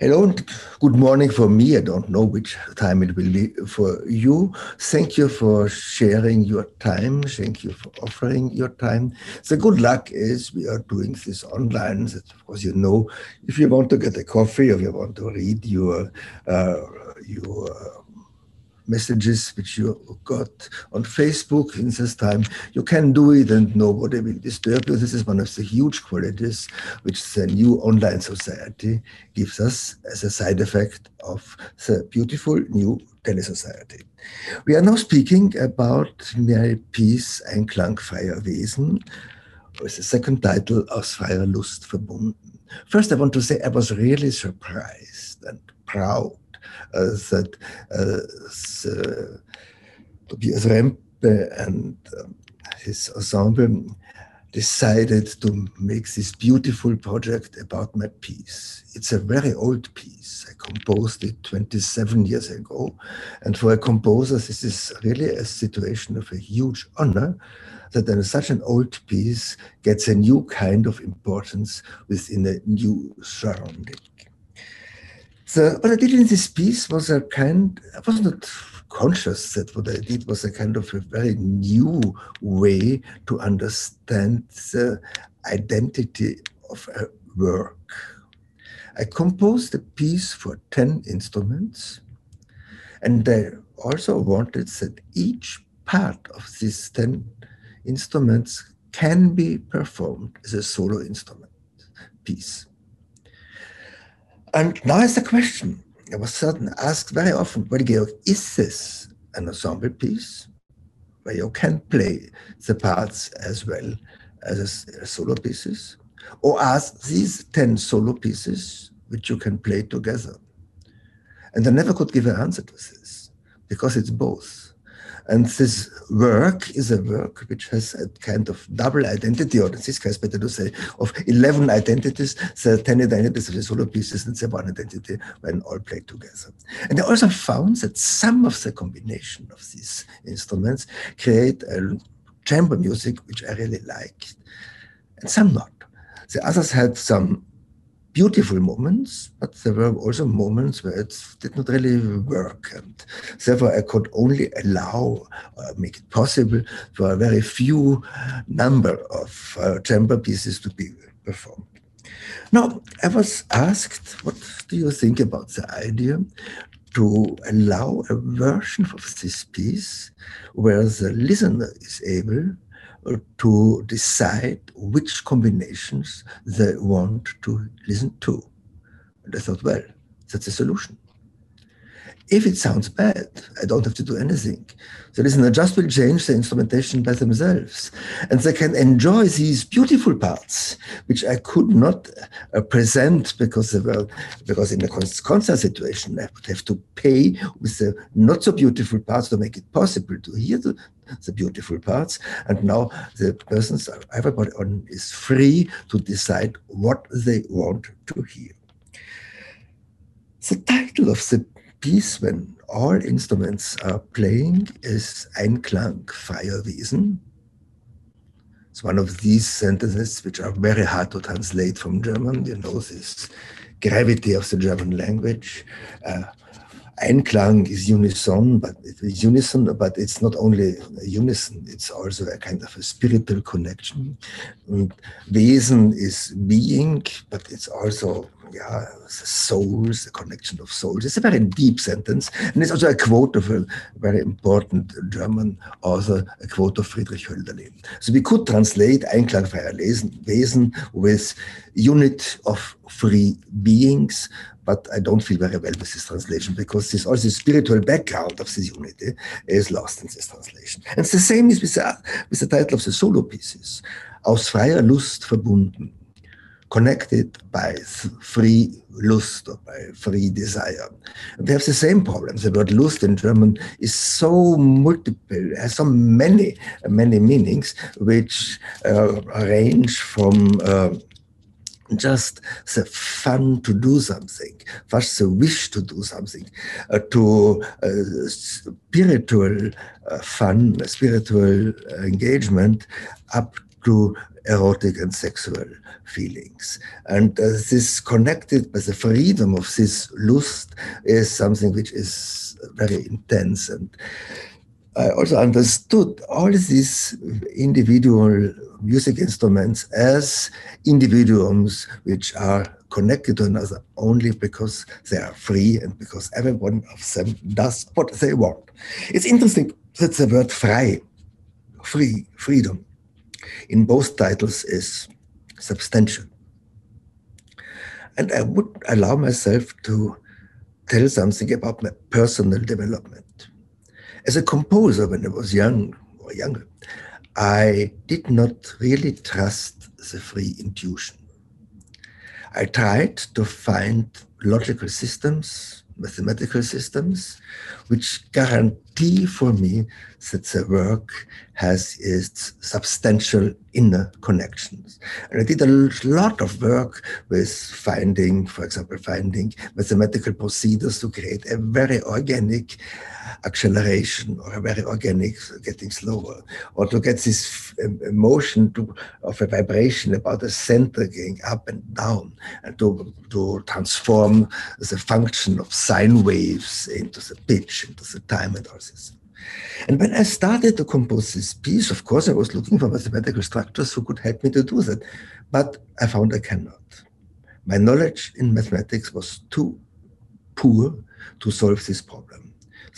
Hello good morning for me. I don't know which time it will be for you. Thank you for sharing your time. Thank you for offering your time. The good luck is we are doing this online. Of course, you know, if you want to get a coffee or you want to read your uh, your messages which you got on Facebook in this time, you can do it and nobody will disturb you. This is one of the huge qualities which the new online society gives us as a side effect of the beautiful new telesociety. We are now speaking about my piece Einklang freier Wesen, with the second title Aus freier Lust verbunden. First, I want to say I was really surprised and proud that uh, Tobias Rempe and um, his ensemble decided to make this beautiful project about my piece. It's a very old piece. I composed it 27 years ago. And for a composer, this is really a situation of a huge honor that such an old piece gets a new kind of importance within a new surrounding. So what I did in this piece was a kind, I was not conscious that what I did was a kind of a very new way to understand the identity of a work. I composed a piece for 10 instruments, and I also wanted that each part of these 10 instruments can be performed as a solo instrument piece. And now is the question. I was certain asked very often, well, Georg, is this an ensemble piece where you can play the parts as well as a solo pieces? Or are these 10 solo pieces which you can play together? And I never could give an answer to this because it's both. And this work is a work which has a kind of double identity, or in this case, better to say, of 11 identities, the 10 identities of the solo pieces and the one identity when all played together. And I also found that some of the combination of these instruments create a chamber music which I really liked, and some not. The others had some beautiful moments, but there were also moments where it did not really work. And therefore, I could only allow, or make it possible for a very few number of uh, chamber pieces to be performed. Now, I was asked, what do you think about the idea to allow a version of this piece where the listener is able to decide which combinations they want to listen to. And I thought, well, that's a solution. If it sounds bad, I don't have to do anything. The listener just will change the instrumentation by themselves. And they can enjoy these beautiful parts, which I could not uh, present because they were, because in a concert situation, I would have to pay with the not so beautiful parts to make it possible to hear the, the beautiful parts. And now the persons, everybody on is free to decide what they want to hear. The title of the piece, when all instruments are playing, is Einklang freier Wesen. It's one of these sentences which are very hard to translate from German. You know, this gravity of the German language. Uh, Einklang is unison, but it is unison, but it's not only unison, it's also a kind of a spiritual connection. And Wesen is being, but it's also yeah, the souls, the connection of souls. It's a very deep sentence. And it's also a quote of a very important German author, a quote of Friedrich Hölderlin. So we could translate Einklangfreier Wesen with unit of free beings, but I don't feel very well with this translation because this also the spiritual background of this unity is lost in this translation. And the same is with the, with the title of the solo pieces. Aus freier Lust verbunden connected by free lust or by free desire. We have the same problem. The word lust in German is so multiple, has so many, many meanings, which uh, range from uh, just the fun to do something, first the wish to do something, uh, to uh, spiritual uh, fun, spiritual engagement, up to erotic and sexual feelings. And uh, this connected by the freedom of this lust is something which is very intense. And I also understood all these individual music instruments as individuums which are connected to another only because they are free and because every one of them does what they want. It's interesting that the word frei, free, freedom, in both titles is substantial. And I would allow myself to tell something about my personal development. As a composer, when I was young or younger, I did not really trust the free intuition. I tried to find logical systems, mathematical systems, which guarantee for me that the work has its substantial inner connections. And I did a lot of work with finding, for example, finding mathematical procedures to create a very organic acceleration or a very organic getting slower, or to get this um, motion to, of a vibration about the center going up and down, and to, to transform the function of sine waves into the pitch, into the time and all this. And when I started to compose this piece, of course, I was looking for mathematical structures who could help me to do that. But I found I cannot. My knowledge in mathematics was too poor to solve this problem.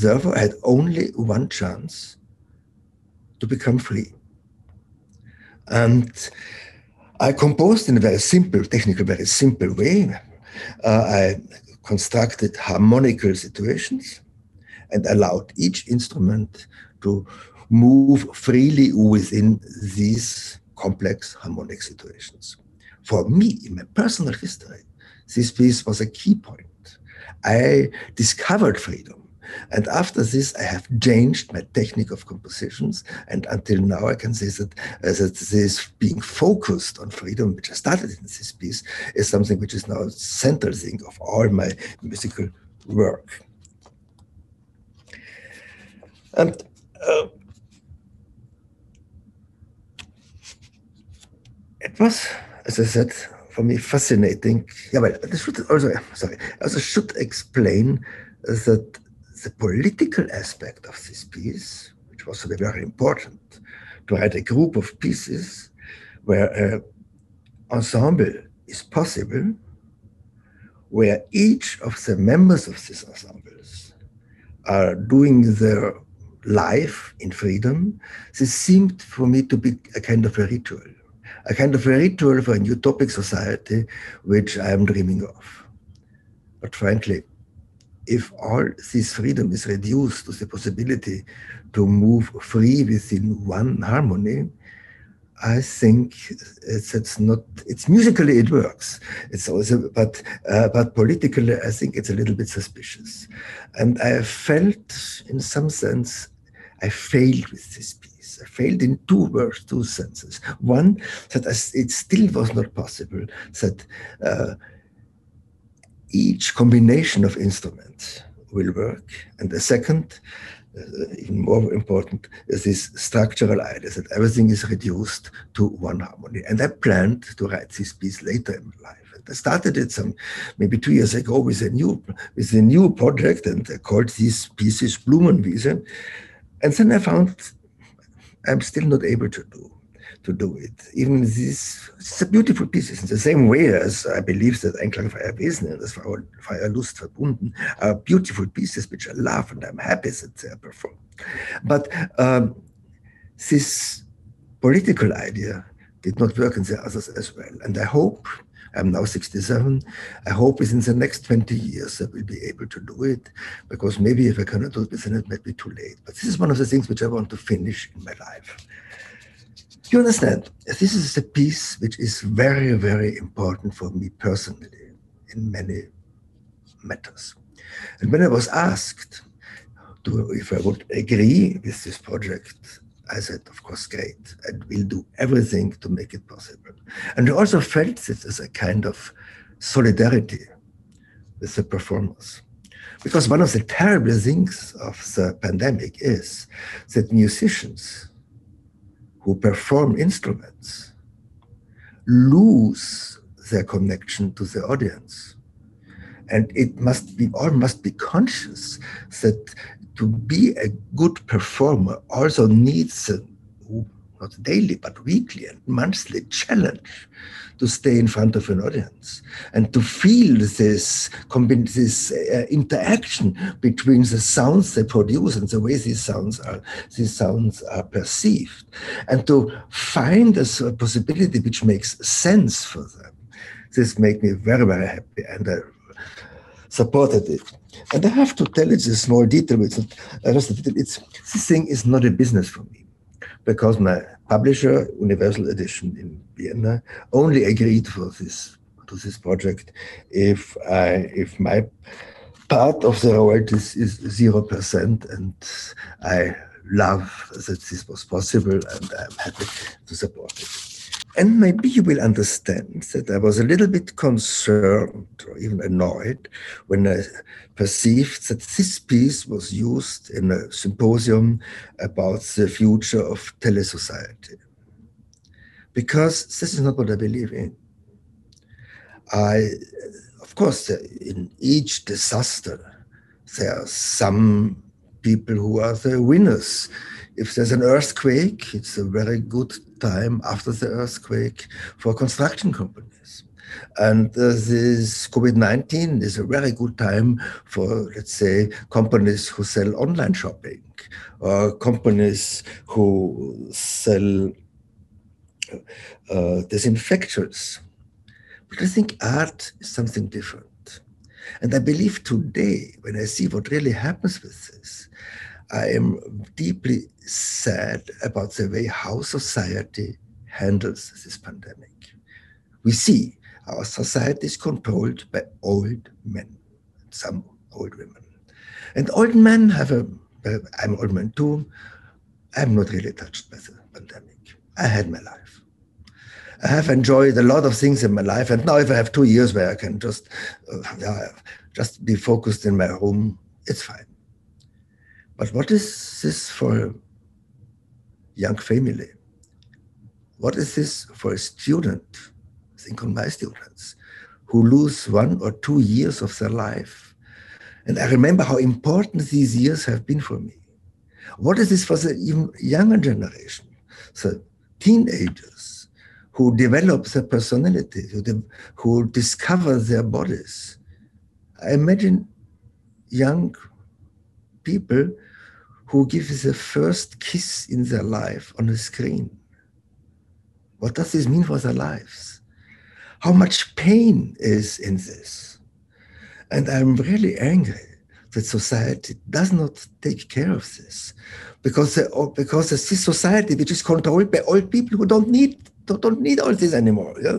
Therefore, I had only one chance to become free. And I composed in a very simple, technical, very simple way. Uh, I constructed harmonical situations and allowed each instrument to move freely within these complex harmonic situations. For me, in my personal history, this piece was a key point. I discovered freedom. And after this, I have changed my technique of compositions. And until now, I can say that, uh, that this being focused on freedom, which I started in this piece, is something which is now a central thing of all my musical work. And uh, it was, as I said, for me fascinating. Yeah, but this should also, sorry, I also should explain that the political aspect of this piece, which was very important, to write a group of pieces where an ensemble is possible, where each of the members of this ensembles are doing their life in freedom, this seemed for me to be a kind of a ritual, a kind of a ritual for a utopic society which I am dreaming of. But frankly, if all this freedom is reduced to the possibility to move free within one harmony, I think it's, it's not. It's musically it works. It's also, but uh, but politically, I think it's a little bit suspicious. And I felt, in some sense, I failed with this piece. I failed in two words, two senses. One, that it still was not possible that uh, each combination of instruments will work. And the second, uh, even more important, is this structural idea that everything is reduced to one harmony. And I planned to write this piece later in my life. And I started it some maybe two years ago with a new with a new project, and I called these pieces Blumenwiese. And then I found I'm still not able to do to do it. Even these it's a beautiful pieces in the same way as I believe that Einklang für Wesen and Freie Lust verbunden are beautiful pieces which I love and I'm happy that they are performed. But um, this political idea did not work in the others as well. And I hope I'm now 67. I hope within the next 20 years I will be able to do it because maybe if I cannot do it then it, might be too late. But this is one of the things which I want to finish in my life. You understand? This is a piece which is very, very important for me personally in many matters. And when I was asked to, if I would agree with this project, I said, of course, great. And we'll do everything to make it possible. And I also felt this as a kind of solidarity with the performers. Because one of the terrible things of the pandemic is that musicians who perform instruments lose their connection to the audience. And it must be, all must be conscious that to be a good performer also needs not daily, but weekly and monthly challenge to stay in front of an audience and to feel this, this uh, interaction between the sounds they produce and the way these sounds are these sounds are perceived and to find a possibility which makes sense for them. This made me very very happy and i supported it. And i have to tell it's a small detail it's, it's this thing is not a business for me because my publisher, Universal Edition in Vienna, only agreed for this to this project if I if my part of the royalties is zero percent, and I love that this was possible, and I'm happy to support it. And maybe you will understand that I was a little bit concerned or even annoyed when I perceived that this piece was used in a symposium about the future of telesociety. Because this is not what I believe in. I, of course, in each disaster, there are some people who are the winners if there's an earthquake, it's a very good time after the earthquake for construction companies. And uh, this COVID 19 is a very good time for, let's say, companies who sell online shopping or companies who sell uh, disinfectants. But I think art is something different. And I believe today, when I see what really happens with this, I am deeply sad about the way how society handles this pandemic. We see our society is controlled by old men, some old women. And old men have a, I'm old man too, I'm not really touched by the pandemic. I had my life. I have enjoyed a lot of things in my life, and now if I have two years where I can just, uh, just be focused in my room, it's fine. But what is this for a young family? What is this for a student? Think on my students who lose one or two years of their life. And I remember how important these years have been for me. What is this for the even younger generation? the teenagers who develop their personality, who, de- who discover their bodies. I imagine young people who give the first kiss in their life on the screen. What does this mean for their lives? How much pain is in this? And I'm really angry that society does not take care of this because the, because this society which is controlled by old people who don't need don't need all this anymore. Yeah?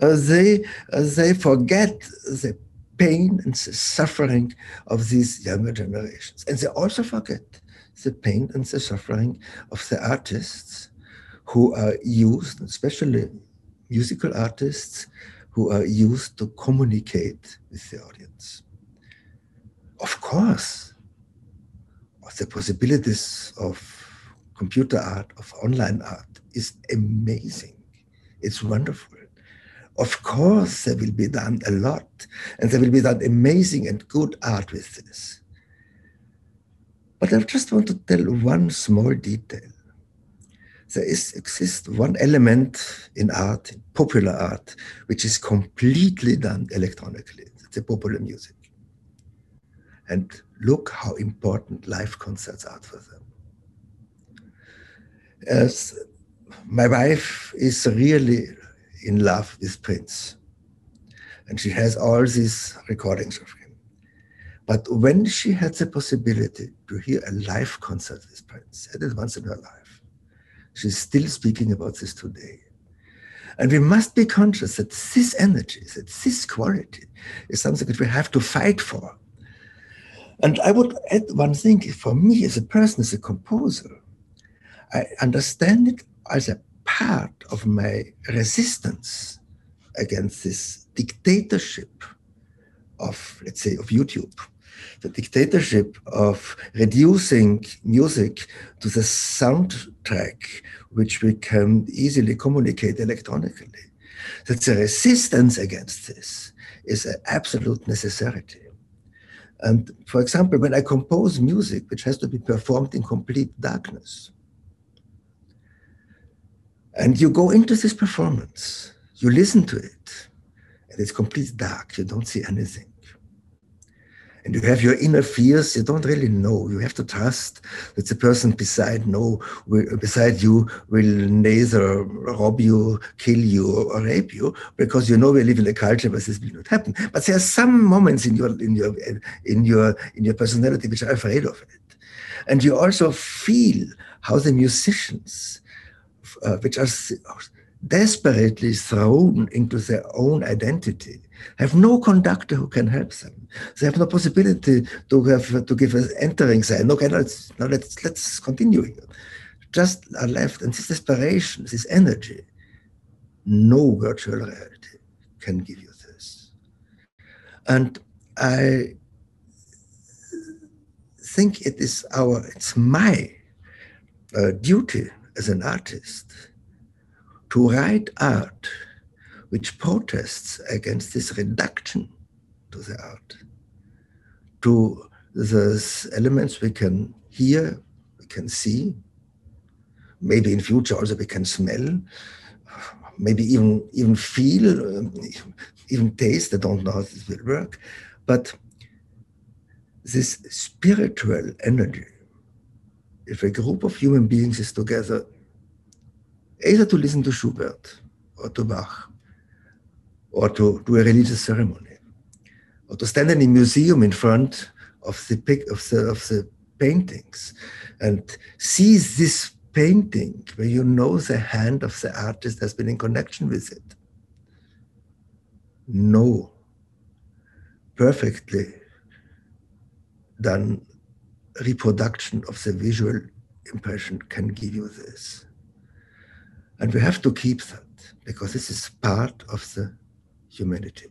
Uh, they uh, they forget the pain and the suffering of these younger generations, and they also forget the pain and the suffering of the artists who are used, especially musical artists, who are used to communicate with the audience. Of course, the possibilities of computer art, of online art, is amazing. It's wonderful. Of course, there will be done a lot, and there will be done amazing and good art with this. But I just want to tell one small detail. There is exists one element in art, in popular art, which is completely done electronically. It's the popular music. And look how important live concerts are for them. As my wife is really in love with Prince. And she has all these recordings of but when she had the possibility to hear a live concert with Prince, had it once in her life, she's still speaking about this today. And we must be conscious that this energy, that this quality is something that we have to fight for. And I would add one thing for me as a person, as a composer, I understand it as a part of my resistance against this dictatorship of, let's say, of YouTube the dictatorship of reducing music to the soundtrack, which we can easily communicate electronically. That the resistance against this is an absolute necessity. And for example, when I compose music, which has to be performed in complete darkness, and you go into this performance, you listen to it, and it's completely dark, you don't see anything and you have your inner fears you don't really know. You have to trust that the person beside know beside you will neither rob you kill you or rape you because you know we live in a culture where this will not happen. But there are some moments in your in your in your in your personality which are afraid of it. And you also feel how the musicians uh, which are desperately thrown into their own identity have no conductor who can help them. They have no possibility to have to give an entering sign. Okay, let's now let's let's continue here. Just are left, and this desperation, this energy, no virtual reality can give you this. And I think it is our, it's my uh, duty as an artist to write art which protests against this reduction to the art, to those elements we can hear, we can see, maybe in future also we can smell, maybe even even feel, um, even taste. I don't know how this will work, but this spiritual energy, if a group of human beings is together, either to listen to Schubert or to Bach, or to do a religious ceremony, or to stand in a museum in front of the, of the, of the paintings and see this painting where you know the hand of the artist has been in connection with it. No perfectly done reproduction of the visual impression can give you this. And we have to keep that because this is part of the humanity.